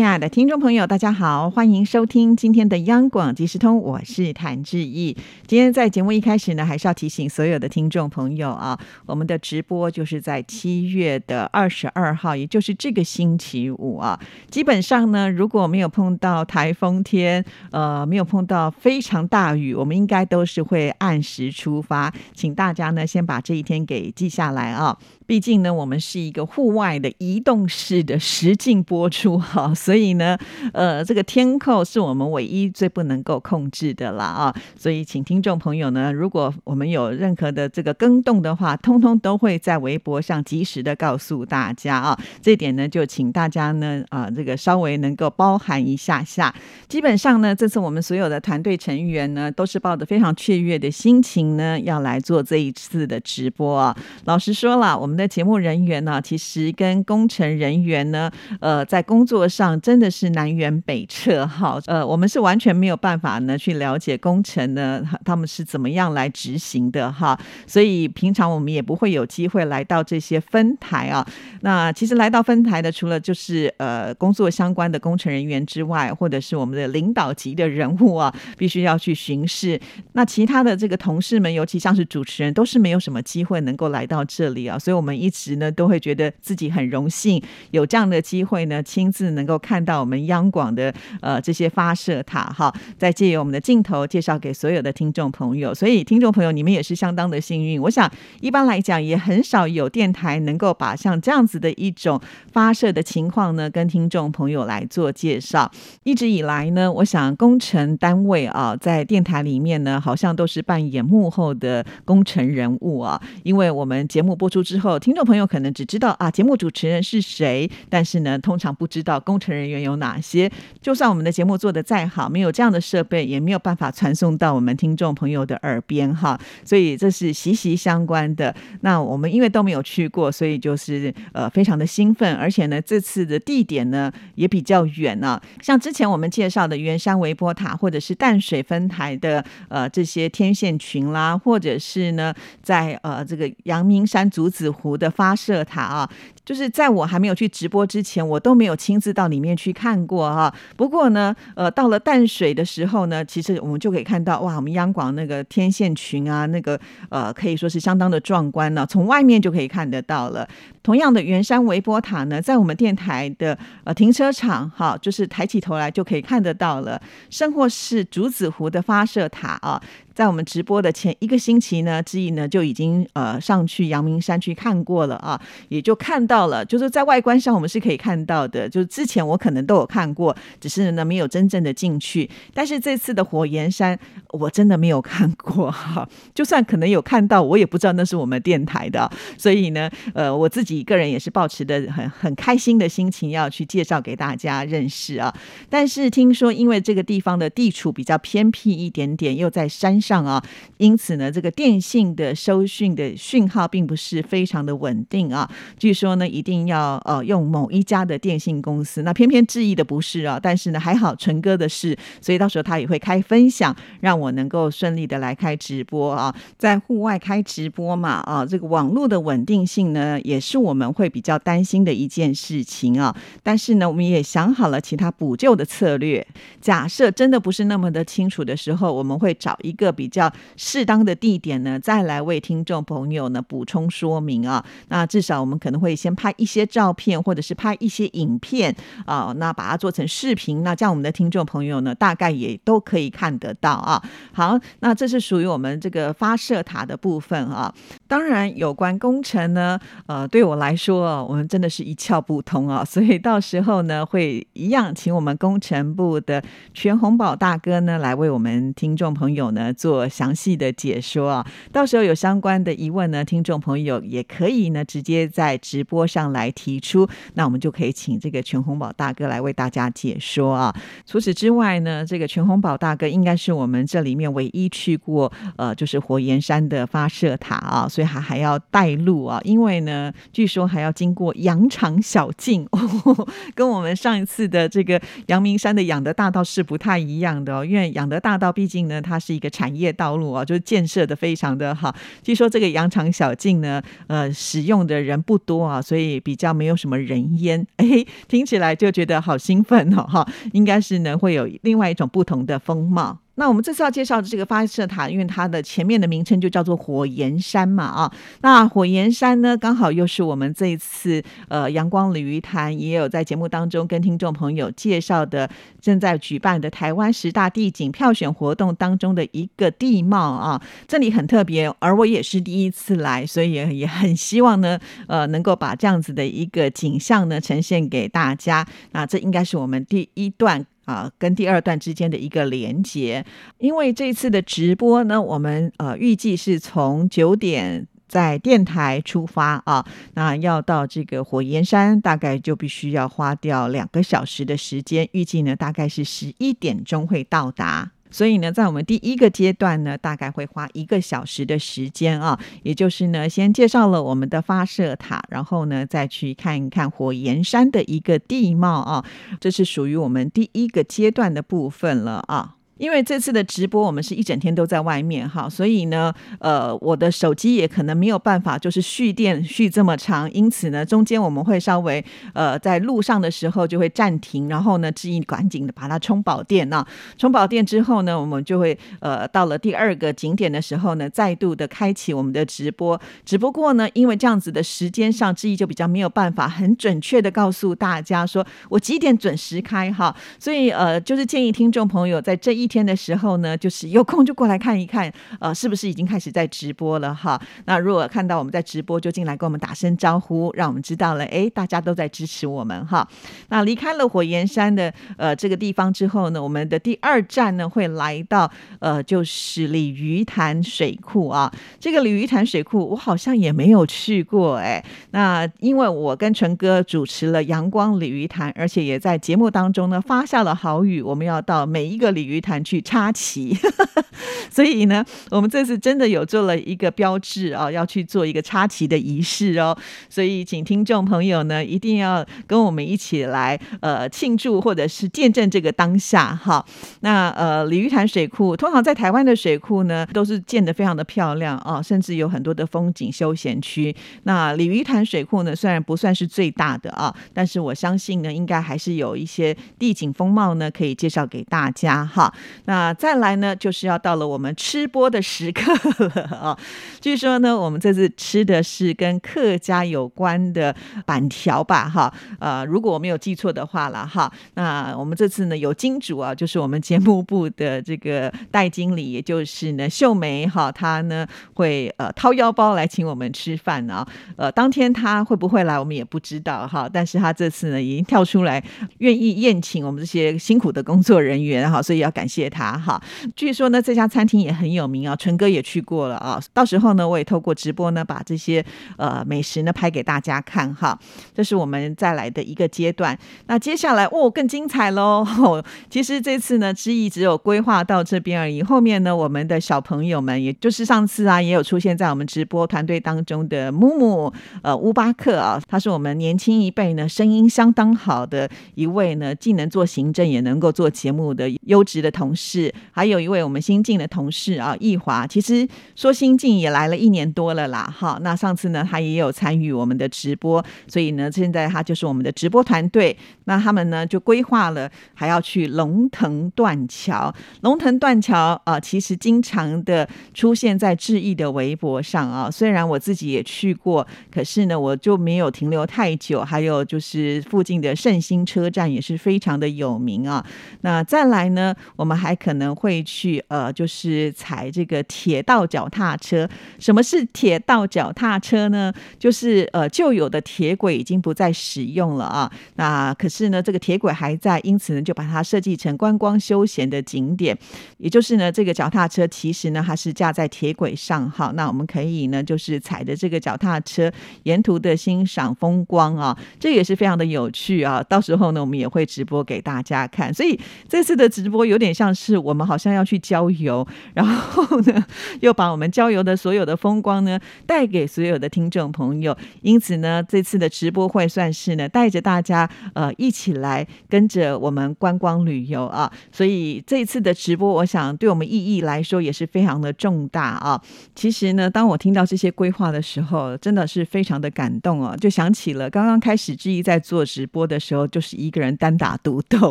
亲爱的听众朋友，大家好，欢迎收听今天的央广即时通，我是谭志毅。今天在节目一开始呢，还是要提醒所有的听众朋友啊，我们的直播就是在七月的二十二号，也就是这个星期五啊。基本上呢，如果没有碰到台风天，呃，没有碰到非常大雨，我们应该都是会按时出发。请大家呢，先把这一天给记下来啊。毕竟呢，我们是一个户外的移动式的实境播出哈，所以呢，呃，这个天候是我们唯一最不能够控制的啦啊。所以，请听众朋友呢，如果我们有任何的这个更动的话，通通都会在微博上及时的告诉大家啊。这点呢，就请大家呢啊，这个稍微能够包含一下下。基本上呢，这次我们所有的团队成员呢，都是抱着非常雀跃的心情呢，要来做这一次的直播啊。老实说了，我们。的节目人员呢，其实跟工程人员呢，呃，在工作上真的是南辕北辙哈。呃，我们是完全没有办法呢去了解工程呢，他们是怎么样来执行的哈。所以平常我们也不会有机会来到这些分台啊。那其实来到分台的，除了就是呃工作相关的工程人员之外，或者是我们的领导级的人物啊，必须要去巡视。那其他的这个同事们，尤其像是主持人，都是没有什么机会能够来到这里啊。所以，我们。们一直呢都会觉得自己很荣幸有这样的机会呢，亲自能够看到我们央广的呃这些发射塔哈，再借由我们的镜头介绍给所有的听众朋友。所以听众朋友，你们也是相当的幸运。我想一般来讲也很少有电台能够把像这样子的一种发射的情况呢，跟听众朋友来做介绍。一直以来呢，我想工程单位啊，在电台里面呢，好像都是扮演幕后的工程人物啊，因为我们节目播出之后。听众朋友可能只知道啊，节目主持人是谁，但是呢，通常不知道工程人员有哪些。就算我们的节目做得再好，没有这样的设备，也没有办法传送到我们听众朋友的耳边哈。所以这是息息相关的。那我们因为都没有去过，所以就是呃非常的兴奋，而且呢，这次的地点呢也比较远呢。像之前我们介绍的圆山微波塔，或者是淡水分台的呃这些天线群啦，或者是呢在呃这个阳明山竹子湖。的发射塔啊，就是在我还没有去直播之前，我都没有亲自到里面去看过哈。不过呢，呃，到了淡水的时候呢，其实我们就可以看到哇，我们央广那个天线群啊，那个呃，可以说是相当的壮观呢，从外面就可以看得到了。同样的，圆山微波塔呢，在我们电台的呃停车场哈，就是抬起头来就可以看得到了。甚或是竹子湖的发射塔啊。在我们直播的前一个星期呢，志毅呢就已经呃上去阳明山去看过了啊，也就看到了，就是在外观上我们是可以看到的，就是之前我可能都有看过，只是呢没有真正的进去。但是这次的火焰山我真的没有看过哈，就算可能有看到，我也不知道那是我们电台的，所以呢，呃，我自己一个人也是保持的很很开心的心情要去介绍给大家认识啊。但是听说因为这个地方的地处比较偏僻一点点，又在山上。上啊，因此呢，这个电信的收讯的讯号并不是非常的稳定啊。据说呢，一定要呃用某一家的电信公司，那偏偏质疑的不是啊。但是呢，还好纯哥的是，所以到时候他也会开分享，让我能够顺利的来开直播啊。在户外开直播嘛啊，这个网络的稳定性呢，也是我们会比较担心的一件事情啊。但是呢，我们也想好了其他补救的策略。假设真的不是那么的清楚的时候，我们会找一个。比较适当的地点呢，再来为听众朋友呢补充说明啊。那至少我们可能会先拍一些照片，或者是拍一些影片啊，那把它做成视频，那这样我们的听众朋友呢，大概也都可以看得到啊。好，那这是属于我们这个发射塔的部分啊。当然，有关工程呢，呃，对我来说，我们真的是一窍不通啊。所以到时候呢，会一样请我们工程部的全红宝大哥呢，来为我们听众朋友呢。做详细的解说啊。到时候有相关的疑问呢，听众朋友也可以呢直接在直播上来提出，那我们就可以请这个全红宝大哥来为大家解说啊。除此之外呢，这个全红宝大哥应该是我们这里面唯一去过呃，就是火焰山的发射塔啊，所以还还要带路啊，因为呢，据说还要经过羊肠小径，跟我们上一次的这个阳明山的养德大道是不太一样的哦，因为养德大道毕竟呢，它是一个产业道路啊，就是建设的非常的好。据说这个羊肠小径呢，呃，使用的人不多啊，所以比较没有什么人烟。哎，听起来就觉得好兴奋哦，哈，应该是呢会有另外一种不同的风貌。那我们这次要介绍的这个发射塔，因为它的前面的名称就叫做火焰山嘛，啊，那火焰山呢，刚好又是我们这一次呃阳光鲤鱼潭也有在节目当中跟听众朋友介绍的，正在举办的台湾十大地景票选活动当中的一个地貌啊，这里很特别，而我也是第一次来，所以也很希望呢，呃，能够把这样子的一个景象呢呈现给大家。那这应该是我们第一段。啊，跟第二段之间的一个连接，因为这次的直播呢，我们呃预计是从九点在电台出发啊，那要到这个火焰山，大概就必须要花掉两个小时的时间，预计呢大概是十一点钟会到达。所以呢，在我们第一个阶段呢，大概会花一个小时的时间啊，也就是呢，先介绍了我们的发射塔，然后呢，再去看一看火焰山的一个地貌啊，这是属于我们第一个阶段的部分了啊。因为这次的直播，我们是一整天都在外面哈，所以呢，呃，我的手机也可能没有办法就是蓄电蓄这么长，因此呢，中间我们会稍微呃在路上的时候就会暂停，然后呢，志毅赶紧的把它充饱电啊，充饱电之后呢，我们就会呃到了第二个景点的时候呢，再度的开启我们的直播。只不过呢，因为这样子的时间上，志毅就比较没有办法很准确的告诉大家说我几点准时开哈，所以呃，就是建议听众朋友在这一天的时候呢，就是有空就过来看一看，呃，是不是已经开始在直播了哈？那如果看到我们在直播，就进来跟我们打声招呼，让我们知道了，哎，大家都在支持我们哈。那离开了火焰山的呃这个地方之后呢，我们的第二站呢会来到呃就是鲤鱼潭水库啊。这个鲤鱼潭水库我好像也没有去过哎。那因为我跟纯哥主持了阳光鲤鱼潭，而且也在节目当中呢发下了好语，我们要到每一个鲤鱼潭。去插旗，所以呢，我们这次真的有做了一个标志啊，要去做一个插旗的仪式哦。所以，请听众朋友呢，一定要跟我们一起来呃庆祝或者是见证这个当下哈。那呃，鲤鱼潭水库通常在台湾的水库呢，都是建的非常的漂亮啊，甚至有很多的风景休闲区。那鲤鱼潭水库呢，虽然不算是最大的啊，但是我相信呢，应该还是有一些地景风貌呢，可以介绍给大家哈。那再来呢，就是要到了我们吃播的时刻了 啊！据说呢，我们这次吃的是跟客家有关的板条吧？哈，呃，如果我没有记错的话了哈。那我们这次呢，有金主啊，就是我们节目部的这个戴经理，也就是呢秀梅哈，她呢会呃掏腰包来请我们吃饭啊。呃，当天她会不会来，我们也不知道哈。但是她这次呢，已经跳出来愿意宴请我们这些辛苦的工作人员哈，所以要感谢。谢他哈，据说呢这家餐厅也很有名啊，纯哥也去过了啊。到时候呢，我也透过直播呢，把这些呃美食呢拍给大家看哈。这是我们再来的一个阶段。那接下来哦更精彩喽！其实这次呢，之意只有规划到这边而已。后面呢，我们的小朋友们，也就是上次啊，也有出现在我们直播团队当中的木木呃乌巴克啊，他是我们年轻一辈呢，声音相当好的一位呢，既能做行政也能够做节目的优质的同事。还有一位我们新进的同事啊，易华，其实说新进也来了一年多了啦，哈。那上次呢，他也有参与我们的直播，所以呢，现在他就是我们的直播团队。那他们呢，就规划了还要去龙腾断桥。龙腾断桥啊，其实经常的出现在志毅的微博上啊。虽然我自己也去过，可是呢，我就没有停留太久。还有就是附近的圣心车站也是非常的有名啊。那再来呢，我们。我们还可能会去呃，就是踩这个铁道脚踏车。什么是铁道脚踏车呢？就是呃，旧有的铁轨已经不再使用了啊。那可是呢，这个铁轨还在，因此呢，就把它设计成观光休闲的景点。也就是呢，这个脚踏车其实呢，它是架在铁轨上。好，那我们可以呢，就是踩着这个脚踏车，沿途的欣赏风光啊，这也是非常的有趣啊。到时候呢，我们也会直播给大家看。所以这次的直播有点像是我们好像要去郊游，然后呢，又把我们郊游的所有的风光呢带给所有的听众朋友。因此呢，这次的直播会算是呢带着大家呃一起来跟着我们观光旅游啊。所以这次的直播，我想对我们意义来说也是非常的重大啊。其实呢，当我听到这些规划的时候，真的是非常的感动哦，就想起了刚刚开始志毅在做直播的时候，就是一个人单打独斗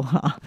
哈。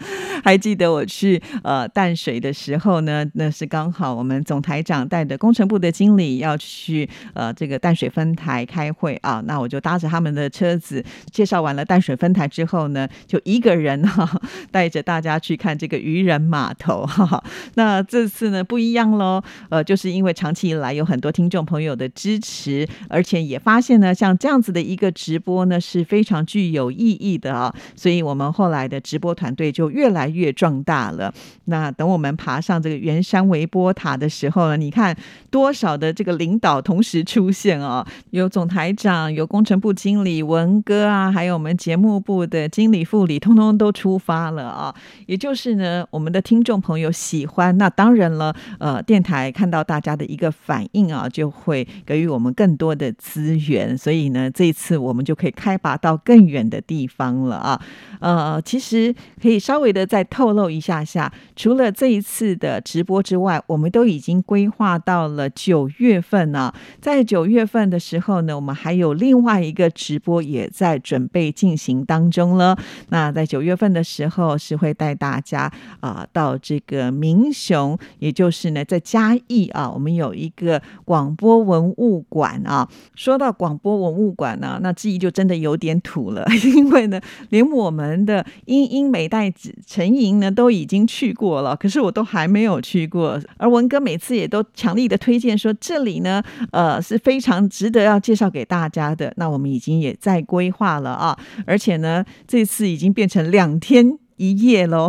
还记得我去呃淡水的时候呢，那是刚好我们总台长带的工程部的经理要去呃这个淡水分台开会啊，那我就搭着他们的车子，介绍完了淡水分台之后呢，就一个人哈 带着大家去看这个渔人码头哈。那这次呢不一样喽，呃，就是因为长期以来有很多听众朋友的支持，而且也发现呢，像这样子的一个直播呢是非常具有意义的啊，所以我们后来的直播团队就越来越壮大了。那等我们爬上这个圆山微波塔的时候呢，你看多少的这个领导同时出现啊，有总台长，有工程部经理文哥啊，还有我们节目部的经理副理，通通都出发了啊。也就是呢，我们的听众朋友喜欢，那当然了，呃，电台看到大家的一个反应啊，就会给予我们更多的资源，所以呢，这一次我们就可以开拔到更远的地方了啊。呃，其实可以稍微的再透露一下下，除了这一次的直播之外，我们都已经规划到了九月份呢。在九月份的时候呢，我们还有另外一个直播也在准备进行当中了。那在九月份的时候，是会带大家啊到这个明雄，也就是呢在嘉义啊，我们有一个广播文物馆啊。说到广播文物馆呢，那记忆就真的有点土了，因为呢，连我们的英英美代子陈莹呢都已经去过过了，可是我都还没有去过。而文哥每次也都强力的推荐说，这里呢，呃，是非常值得要介绍给大家的。那我们已经也在规划了啊，而且呢，这次已经变成两天。一夜喽，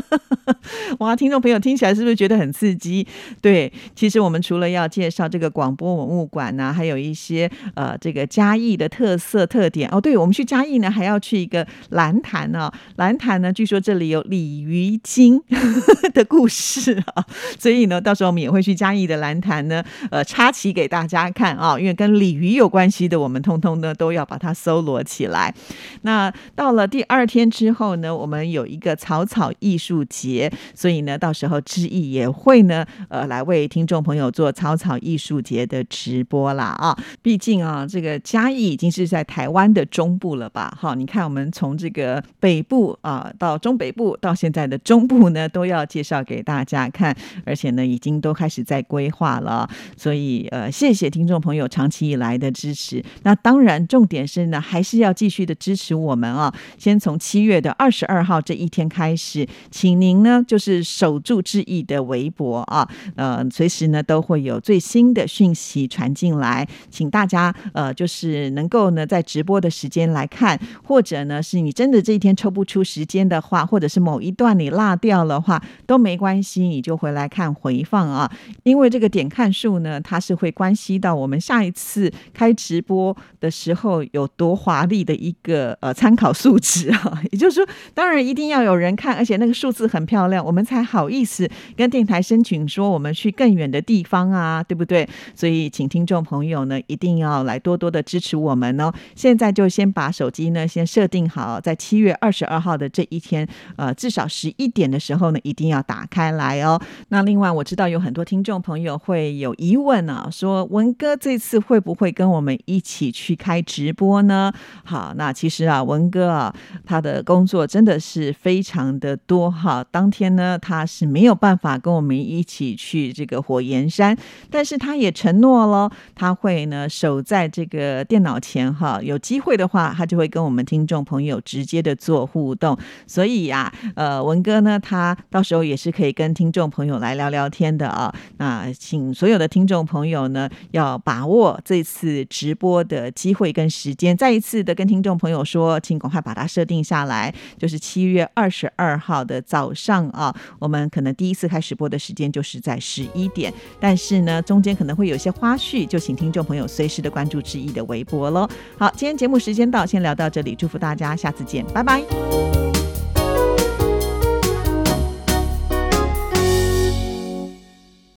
哇！听众朋友听起来是不是觉得很刺激？对，其实我们除了要介绍这个广播文物馆呢，还有一些呃这个嘉义的特色特点哦。对，我们去嘉义呢，还要去一个蓝潭呢。蓝潭呢，据说这里有鲤鱼精 的故事啊，所以呢，到时候我们也会去嘉义的蓝潭呢，呃，插旗给大家看啊，因为跟鲤鱼有关系的，我们通通呢都要把它搜罗起来。那到了第二天之后呢，我们有一个草草艺术节，所以呢，到时候志毅也会呢，呃，来为听众朋友做草草艺术节的直播啦啊！毕竟啊，这个嘉义已经是在台湾的中部了吧？哈，你看我们从这个北部啊到中北部到现在的中部呢，都要介绍给大家看，而且呢，已经都开始在规划了。所以呃，谢谢听众朋友长期以来的支持。那当然，重点是呢，还是要继续的支持我们啊！先从七月的二十二号。这一天开始，请您呢就是守住志毅的微博啊，呃，随时呢都会有最新的讯息传进来，请大家呃就是能够呢在直播的时间来看，或者呢是你真的这一天抽不出时间的话，或者是某一段你落掉的话都没关系，你就回来看回放啊，因为这个点看数呢，它是会关系到我们下一次开直播的时候有多华丽的一个呃参考数值啊，也就是说，当然。一定要有人看，而且那个数数字很漂亮，我们才好意思跟电台申请说我们去更远的地方啊，对不对？所以，请听众朋友呢，一定要来多多的支持我们哦。现在就先把手机呢先设定好，在七月二十二号的这一天，呃，至少十一点的时候呢，一定要打开来哦。那另外，我知道有很多听众朋友会有疑问啊，说文哥这次会不会跟我们一起去开直播呢？好，那其实啊，文哥啊，他的工作真的。是非常的多好，当天呢他是没有办法跟我们一起去这个火焰山，但是他也承诺了，他会呢守在这个电脑前哈，有机会的话，他就会跟我们听众朋友直接的做互动。所以呀，呃，文哥呢，他到时候也是可以跟听众朋友来聊聊天的啊。那请所有的听众朋友呢，要把握这次直播的机会跟时间，再一次的跟听众朋友说，请赶快把它设定下来，就是七月二十二号的早上啊。我们可能第一次开始播的时间就是在十一点，但是呢，中间可能会有些花絮，就请听众朋友随时的关注志毅的微博喽。好，今天节目时间到，先聊到这里，祝福大家，下次见，拜拜。